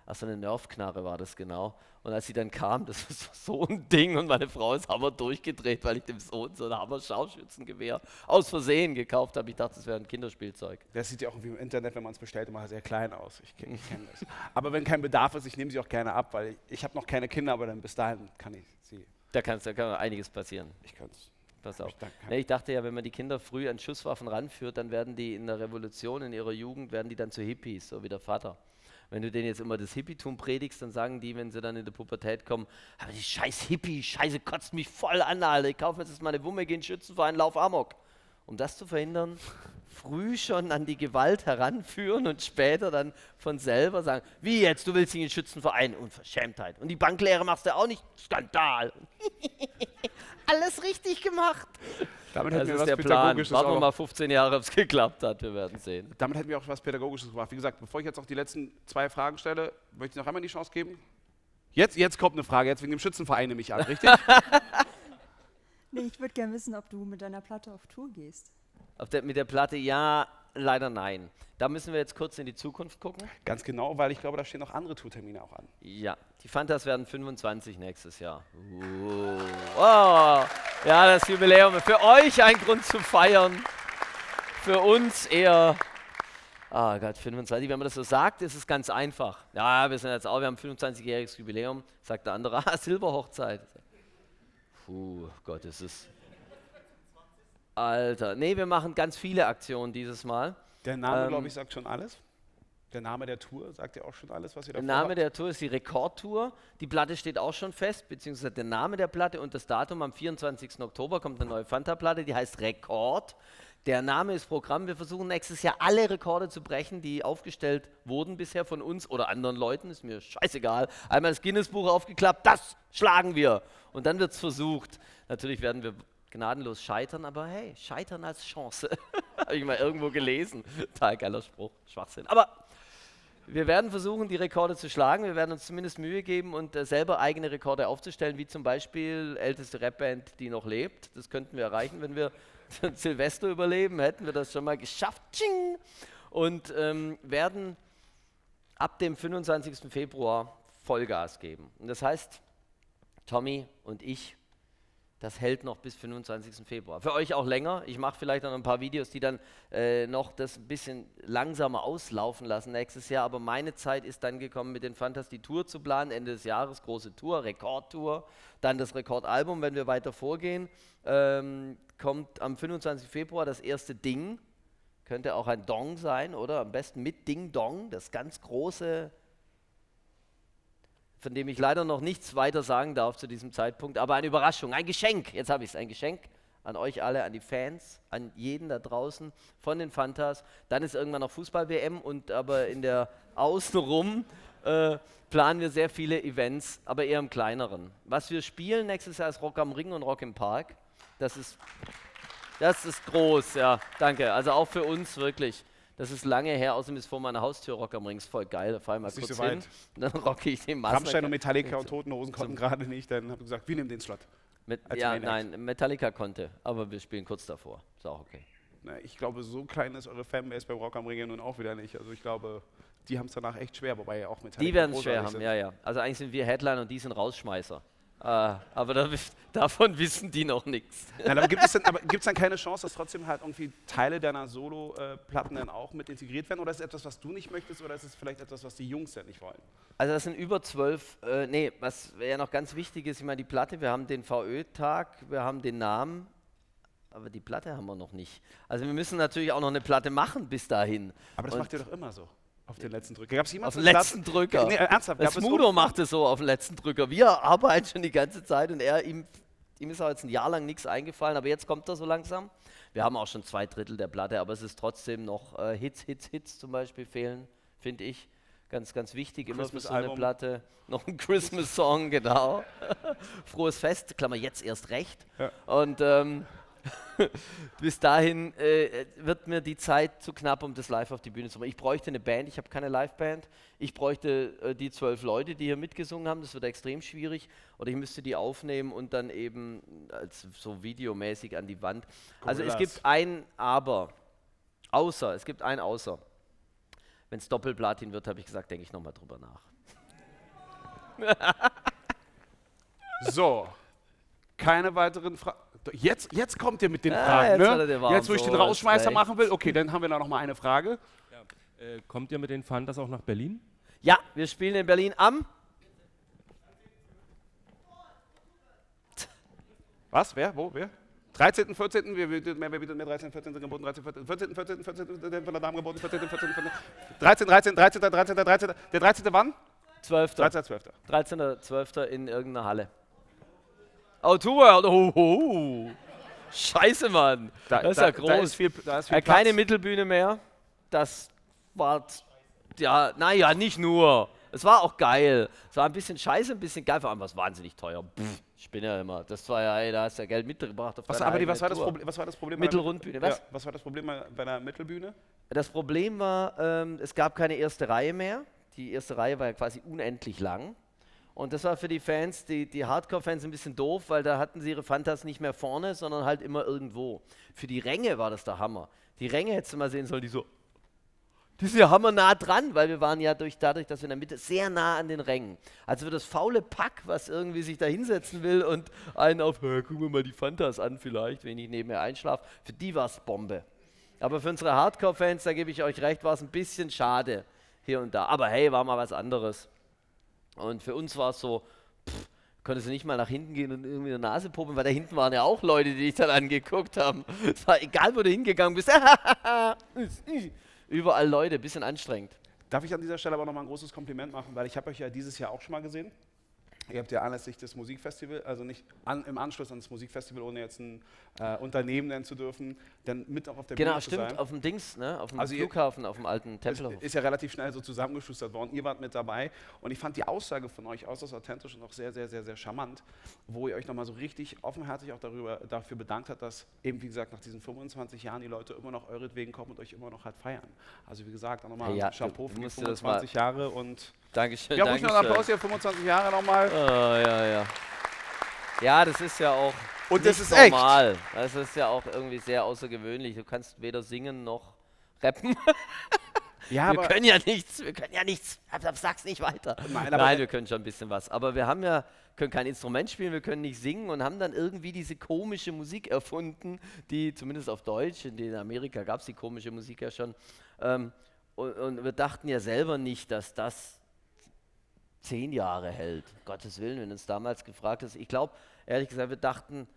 also eine Nerfknarre war das genau. Und als sie dann kam, das war so ein Ding und meine Frau ist hammer durchgedreht, weil ich dem Sohn so ein hammer Scharfschützengewehr aus Versehen gekauft habe. Ich dachte, das wäre ein Kinderspielzeug. Das sieht ja auch wie im Internet, wenn man es bestellt, immer sehr klein aus. Ich, kenne das. Aber wenn kein Bedarf ist, ich nehme sie auch gerne ab, weil ich, ich habe noch keine Kinder, aber dann bis dahin kann ich sie. Da, kann's, da kann einiges passieren. Ich kann es. Pass auf. Ich, nee, ich dachte ja, wenn man die Kinder früh an Schusswaffen ranführt, dann werden die in der Revolution, in ihrer Jugend, werden die dann zu Hippies, so wie der Vater wenn du denen jetzt immer das Hippietum predigst, dann sagen die, wenn sie dann in der Pubertät kommen, aber die scheiß Hippie, Scheiße kotzt mich voll an, Alter. Ich kaufe jetzt mal eine Wumme, gehe in Schützenverein, lauf Amok. Um das zu verhindern, früh schon an die Gewalt heranführen und später dann von selber sagen, wie jetzt, du willst in den Schützenverein, Unverschämtheit. Und die Banklehre machst du auch nicht, Skandal. Alles richtig gemacht. Damit hätten das wir ist was der Plan. Warten wir mal 15 Jahre, ob es geklappt hat. Wir werden sehen. Damit hätten wir auch was Pädagogisches gemacht. Wie gesagt, bevor ich jetzt noch die letzten zwei Fragen stelle, möchte ich noch einmal die Chance geben. Jetzt, jetzt kommt eine Frage, jetzt wegen dem Schützenverein nehme ich an, richtig? nee, ich würde gerne wissen, ob du mit deiner Platte auf Tour gehst. Auf der, mit der Platte ja, leider nein. Da müssen wir jetzt kurz in die Zukunft gucken. Ganz genau, weil ich glaube, da stehen noch andere Tourtermine auch an. Ja, die Fantas werden 25 nächstes Jahr. Uh. Oh. Ja, das Jubiläum. Für euch ein Grund zu feiern. Für uns eher. Ah oh Gott, 25. Wenn man das so sagt, ist es ganz einfach. Ja, wir sind jetzt auch, wir haben 25-jähriges Jubiläum. Sagt der andere, ah, Silberhochzeit. Puh, Gott, ist es. Alter. Nee, wir machen ganz viele Aktionen dieses Mal. Der Name, ähm, glaube ich, sagt schon alles. Der Name der Tour sagt ja auch schon alles, was ihr da Der Name habt. der Tour ist die Rekordtour. Die Platte steht auch schon fest, beziehungsweise der Name der Platte und das Datum. Am 24. Oktober kommt eine neue Fanta-Platte, die heißt Rekord. Der Name ist Programm. Wir versuchen nächstes Jahr alle Rekorde zu brechen, die aufgestellt wurden bisher von uns oder anderen Leuten. Ist mir scheißegal. Einmal das Guinness-Buch aufgeklappt, das schlagen wir. Und dann wird es versucht. Natürlich werden wir gnadenlos scheitern, aber hey, scheitern als Chance. Habe ich mal irgendwo gelesen. Total geiler Spruch, Schwachsinn. Aber wir werden versuchen, die Rekorde zu schlagen. Wir werden uns zumindest Mühe geben und äh, selber eigene Rekorde aufzustellen, wie zum Beispiel älteste Rapband, die noch lebt. Das könnten wir erreichen, wenn wir Silvester überleben, hätten wir das schon mal geschafft. Tsching! Und ähm, werden ab dem 25. Februar Vollgas geben. Und das heißt, Tommy und ich das hält noch bis 25. Februar. Für euch auch länger. Ich mache vielleicht noch ein paar Videos, die dann äh, noch das ein bisschen langsamer auslaufen lassen nächstes Jahr. Aber meine Zeit ist dann gekommen, mit den Fantas die Tour zu planen. Ende des Jahres große Tour, Rekordtour. Dann das Rekordalbum, wenn wir weiter vorgehen. Ähm, kommt am 25. Februar das erste Ding. Könnte auch ein Dong sein, oder? Am besten mit Ding Dong, das ganz große von dem ich leider noch nichts weiter sagen darf zu diesem Zeitpunkt, aber eine Überraschung, ein Geschenk, jetzt habe ich es, ein Geschenk an euch alle, an die Fans, an jeden da draußen von den Fantas. Dann ist irgendwann noch Fußball-WM und aber in der Außenrum äh, planen wir sehr viele Events, aber eher im kleineren. Was wir spielen nächstes Jahr ist Rock am Ring und Rock im Park. Das ist, das ist groß, ja, danke. Also auch für uns wirklich. Das ist lange her, außerdem ist vor meiner Haustür Rock am Ring, ist voll geil. Da fahre ich mal kurz so hin. Dann rocke ich den Masken. Rammstein und Metallica und Toten Hosen konnten gerade nicht, dann habe ich gesagt, wir nehmen den Slot. Met ja, nein, Metallica konnte, aber wir spielen kurz davor. Ist auch okay. Na, ich glaube, so klein ist eure Fanbase beim Rock am Ring nun auch wieder nicht. Also ich glaube, die haben es danach echt schwer, wobei ja auch Metallica Die werden es schwer haben, sind. ja, ja. Also eigentlich sind wir Headline und die sind Rausschmeißer. Uh, aber da, davon wissen die noch nichts. aber gibt es dann, dann keine Chance, dass trotzdem halt irgendwie Teile deiner Solo-Platten dann auch mit integriert werden? Oder ist es etwas, was du nicht möchtest, oder ist es vielleicht etwas, was die Jungs ja nicht wollen? Also das sind über zwölf, äh, nee, was ja noch ganz wichtig ist, ich meine die Platte, wir haben den VÖ-Tag, wir haben den Namen, aber die Platte haben wir noch nicht. Also wir müssen natürlich auch noch eine Platte machen bis dahin. Aber das Und macht ihr doch immer so. Auf den letzten Drücker. Gab's auf den letzten Platz? Drücker. Nee, ernsthaft. Das Smudo macht es so auf den letzten Drücker. Wir arbeiten schon die ganze Zeit und er, ihm, ihm ist auch jetzt ein Jahr lang nichts eingefallen, aber jetzt kommt er so langsam. Wir haben auch schon zwei Drittel der Platte, aber es ist trotzdem noch äh, Hits, Hits, Hits zum Beispiel fehlen, finde ich. Ganz, ganz wichtig, immer für so eine Platte. Noch ein Christmas-Song, genau. Frohes Fest, Klammer jetzt erst recht. Ja. Und ähm, bis dahin äh, wird mir die Zeit zu knapp, um das live auf die Bühne zu machen. Ich bräuchte eine Band, ich habe keine Liveband. Ich bräuchte äh, die zwölf Leute, die hier mitgesungen haben, das wird extrem schwierig. Oder ich müsste die aufnehmen und dann eben als so videomäßig an die Wand. Also es gibt ein Aber, außer, es gibt ein Außer. Wenn es Doppelplatin wird, habe ich gesagt, denke ich nochmal drüber nach. so, keine weiteren Fragen. Jetzt, jetzt kommt ihr mit den Fragen. Ja, jetzt, ne? jetzt, wo ich den Rausschmeißer machen will. Okay, dann haben wir da noch mal eine Frage. Ja. Äh, kommt ihr mit den Fantas auch nach Berlin? Ja, wir spielen in Berlin am. Was? Wer? Wo? Wer? 13., 14., wer bietet mehr, bietet mehr, 13., 14. geboten, 13., 14., 14., 14., 14. von der Dame geboten, 14., 14., 14., 13., 13., 13., 13., 13., der 13. wann? 12. 13. 12. 13. 12. in irgendeiner Halle. Outdoor. Oh, oh. Scheiße, Mann. Da, das ist da, ja groß. Da ist viel, da ist viel äh, keine Mittelbühne mehr. Das war, ja, naja, nicht nur. Es war auch geil. Es war ein bisschen scheiße, ein bisschen geil. Vor allem war es wahnsinnig teuer. Pff, ich bin ja immer. Das war ja, ey, da hast du ja Geld mitgebracht. was, aber die, was, war das Problem, was war das Problem? Mittelrundbühne. Was? Ja, was war das Problem bei einer Mittelbühne? Das Problem war, ähm, es gab keine erste Reihe mehr. Die erste Reihe war ja quasi unendlich lang. Und das war für die Fans, die, die Hardcore-Fans, ein bisschen doof, weil da hatten sie ihre Fantas nicht mehr vorne, sondern halt immer irgendwo. Für die Ränge war das der Hammer. Die Ränge hättest du mal sehen sollen, die so, die sind ja hammernah dran, weil wir waren ja durch, dadurch, dass wir in der Mitte sehr nah an den Rängen. Also für das faule Pack, was irgendwie sich da hinsetzen will und einen auf, gucken wir mal die Fantas an vielleicht, wenn ich nebenher einschlafe, für die war es Bombe. Aber für unsere Hardcore-Fans, da gebe ich euch recht, war es ein bisschen schade hier und da. Aber hey, war mal was anderes. Und für uns war es so, pff, konntest du nicht mal nach hinten gehen und irgendwie eine Nase pumpen, weil da hinten waren ja auch Leute, die dich dann angeguckt haben. Es war egal, wo du hingegangen bist. Überall Leute, bisschen anstrengend. Darf ich an dieser Stelle aber nochmal ein großes Kompliment machen, weil ich habe euch ja dieses Jahr auch schon mal gesehen. Ihr habt ja anlässlich des Musikfestivals, also nicht an, im Anschluss an das Musikfestival, ohne jetzt ein äh, Unternehmen nennen zu dürfen, dann mit auch auf der Genau, Bühne zu stimmt, sein. auf dem Dings, ne? auf dem Also Flughafen, auf dem alten Tempelhof. ist ja relativ schnell so zusammengeschustert worden. Ihr wart mit dabei und ich fand die Aussage von euch äußerst authentisch und auch sehr, sehr, sehr, sehr charmant, wo ihr euch nochmal so richtig offenherzig auch darüber, dafür bedankt habt, dass eben, wie gesagt, nach diesen 25 Jahren die Leute immer noch euretwegen kommen und euch immer noch halt feiern. Also wie gesagt, auch nochmal ja, Chapeau für die musst dir das mal- 25 Jahre und Dankeschön, ja, ruhig noch einen. Applaus hier, 25 Jahre nochmal. Oh, ja, ja. Ja, das ist ja auch Und das ist echt. normal. Das ist ja auch irgendwie sehr außergewöhnlich. Du kannst weder singen noch rappen. Ja, wir können ja nichts, wir können ja nichts. Sag's nicht weiter. Nein, aber- wir können schon ein bisschen was. Aber wir haben ja, können kein Instrument spielen, wir können nicht singen und haben dann irgendwie diese komische Musik erfunden, die zumindest auf Deutsch, in den Amerika gab es die komische Musik ja schon. Ähm, und, und wir dachten ja selber nicht, dass das zehn Jahre hält. Gottes Willen, wenn uns damals gefragt ist. Ich glaube, ehrlich gesagt, wir dachten,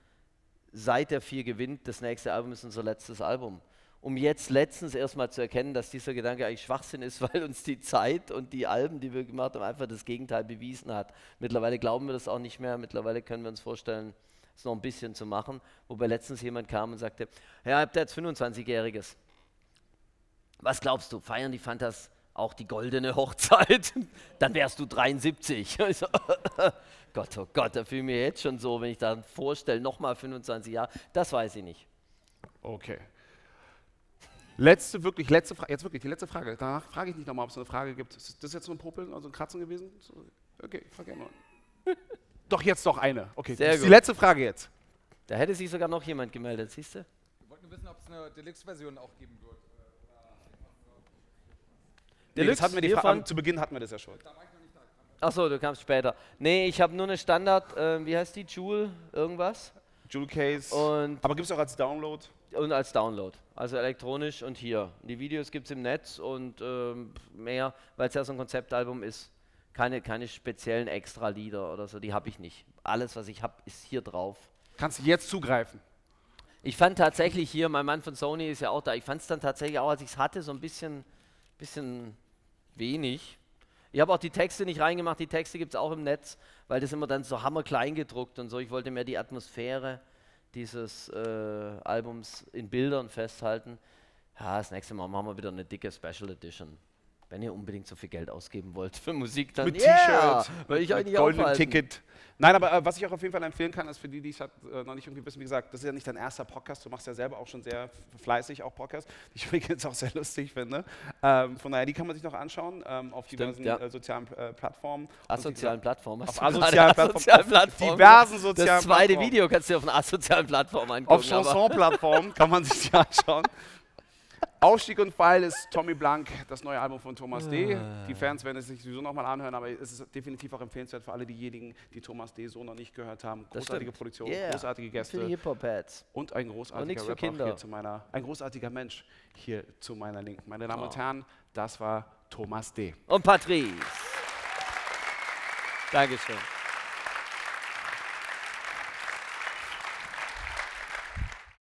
seit der vier gewinnt, das nächste Album ist unser letztes Album. Um jetzt letztens erstmal zu erkennen, dass dieser Gedanke eigentlich Schwachsinn ist, weil uns die Zeit und die Alben, die wir gemacht haben, einfach das Gegenteil bewiesen hat. Mittlerweile glauben wir das auch nicht mehr. Mittlerweile können wir uns vorstellen, es noch ein bisschen zu machen. Wobei letztens jemand kam und sagte, ja, habt ihr jetzt 25-Jähriges? Was glaubst du, feiern die Fantas auch die goldene Hochzeit? Dann wärst du 73. Ich so, Gott, oh Gott, da fühle ich mich jetzt schon so, wenn ich da vorstelle, nochmal 25 Jahre. Das weiß ich nicht. Okay. Letzte, wirklich, letzte Frage, jetzt wirklich die letzte Frage. Danach frage ich nicht nochmal, ob es eine Frage gibt. Ist das jetzt so ein Popeln, also ein Kratzen gewesen? Okay, ich frage gerne mal. Doch, jetzt doch eine. Okay, Sehr das ist die gut. letzte Frage jetzt. Da hätte sich sogar noch jemand gemeldet, siehst du? Wir wollten nur wissen, ob es eine Deluxe-Version auch geben wird. Nee, das hatten wir die Fra hiervon? am- zu Beginn hatten wir das ja schon. Achso, du kamst später. Nee, ich habe nur eine Standard, äh, wie heißt die? Jewel, irgendwas? Jewel Case. Und, aber gibt es auch als Download? und als Download. Also elektronisch und hier. Die Videos gibt es im Netz und ähm, mehr, weil es ja so ein Konzeptalbum ist. Keine, keine speziellen Extra-Lieder oder so, die habe ich nicht. Alles, was ich habe, ist hier drauf. Kannst du jetzt zugreifen? Ich fand tatsächlich hier, mein Mann von Sony ist ja auch da, ich fand es dann tatsächlich auch, als ich es hatte, so ein bisschen, bisschen wenig. Ich habe auch die Texte nicht reingemacht, die Texte gibt es auch im Netz, weil das immer dann so hammerklein gedruckt und so. Ich wollte mehr die Atmosphäre dieses äh, Albums in Bildern festhalten. Ja, das nächste Mal machen wir wieder eine dicke Special Edition. Wenn ihr unbedingt so viel Geld ausgeben wollt für Musik, dann Mit yeah, T-Shirt, will ich mit euch nicht goldenem. Ticket. Nein, aber äh, was ich auch auf jeden Fall empfehlen kann, ist für die, die es halt, äh, noch nicht irgendwie wissen, wie gesagt, das ist ja nicht dein erster Podcast, du machst ja selber auch schon sehr fleißig auch Podcasts, die ich übrigens auch sehr lustig finde. Ähm, von daher, die kann man sich noch anschauen ähm, auf diversen ja. äh, sozialen äh, Plattformen. Asozialen Plattformen. Auf asozialen Plattformen, Plattformen diversen sozialen Das zweite Plattformen. Video kannst du dir auf einer asozialen Plattform angucken. Auf Chanson-Plattformen kann man sich die anschauen. Aufstieg und Pfeil ist Tommy Blank, das neue Album von Thomas D. Die Fans werden es sich sowieso nochmal anhören, aber es ist definitiv auch empfehlenswert für alle diejenigen, die Thomas D. so noch nicht gehört haben. Großartige. Produktion, Yeah. großartige Für die Gäste Hip-Hop-Heads. und ein Und großartiger für Rapper hier zu meiner, ein großartiger Mensch hier zu meiner Linken. Meine Damen und Oh. Herren, das war Thomas D. Und Patrice. Dankeschön.